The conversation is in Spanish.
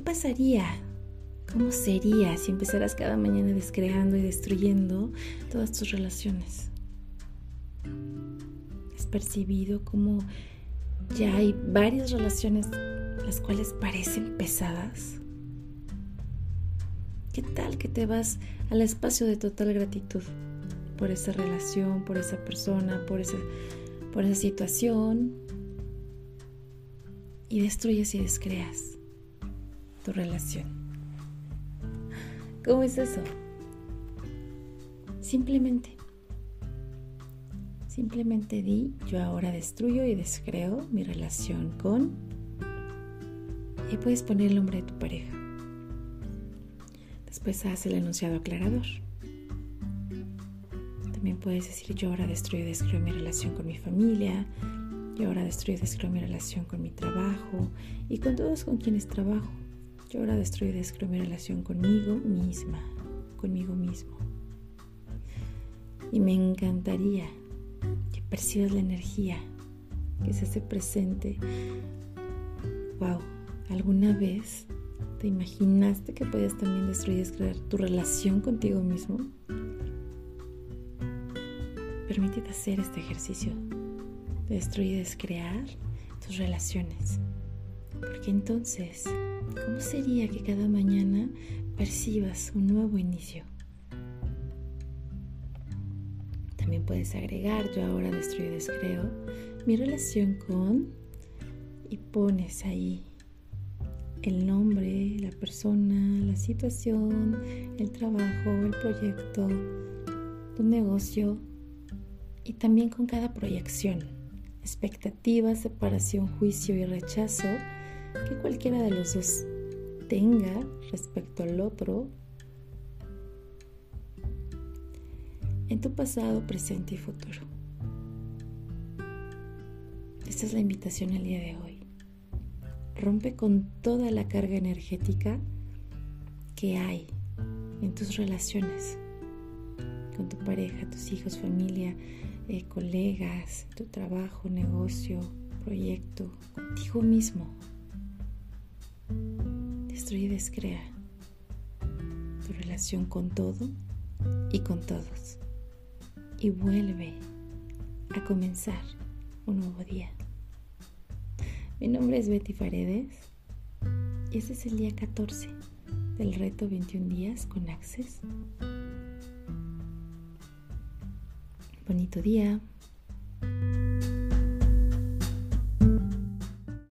pasaría? ¿Cómo sería si empezaras cada mañana descreando y destruyendo todas tus relaciones? ¿Has percibido cómo ya hay varias relaciones las cuales parecen pesadas? ¿Qué tal que te vas al espacio de total gratitud por esa relación, por esa persona, por esa, por esa situación? Y destruyes y descreas tu relación. ¿Cómo es eso? Simplemente. Simplemente di, yo ahora destruyo y descreo mi relación con... Y puedes poner el nombre de tu pareja. Después haz el enunciado aclarador. También puedes decir, yo ahora destruyo y descreo mi relación con mi familia. Yo ahora destruyo y descreo mi relación con mi trabajo y con todos con quienes trabajo. Yo ahora destruyo y descreo mi relación conmigo misma, conmigo mismo. Y me encantaría que percibas la energía que se hace presente. Wow, ¿alguna vez te imaginaste que podías también destruir y descrear tu relación contigo mismo? Permítete hacer este ejercicio de destruir y descrear tus relaciones. Porque entonces ¿Cómo sería que cada mañana percibas un nuevo inicio? También puedes agregar, yo ahora destruyo y descreo, mi relación con y pones ahí el nombre, la persona, la situación, el trabajo, el proyecto, tu negocio y también con cada proyección, expectativa, separación, juicio y rechazo que cualquiera de los dos tenga respecto al otro en tu pasado, presente y futuro. Esta es la invitación al día de hoy. Rompe con toda la carga energética que hay en tus relaciones con tu pareja, tus hijos, familia, eh, colegas, tu trabajo, negocio, proyecto, contigo mismo destruye y descrea tu relación con todo y con todos. Y vuelve a comenzar un nuevo día. Mi nombre es Betty Paredes y este es el día 14 del reto 21 días con Access. Bonito día.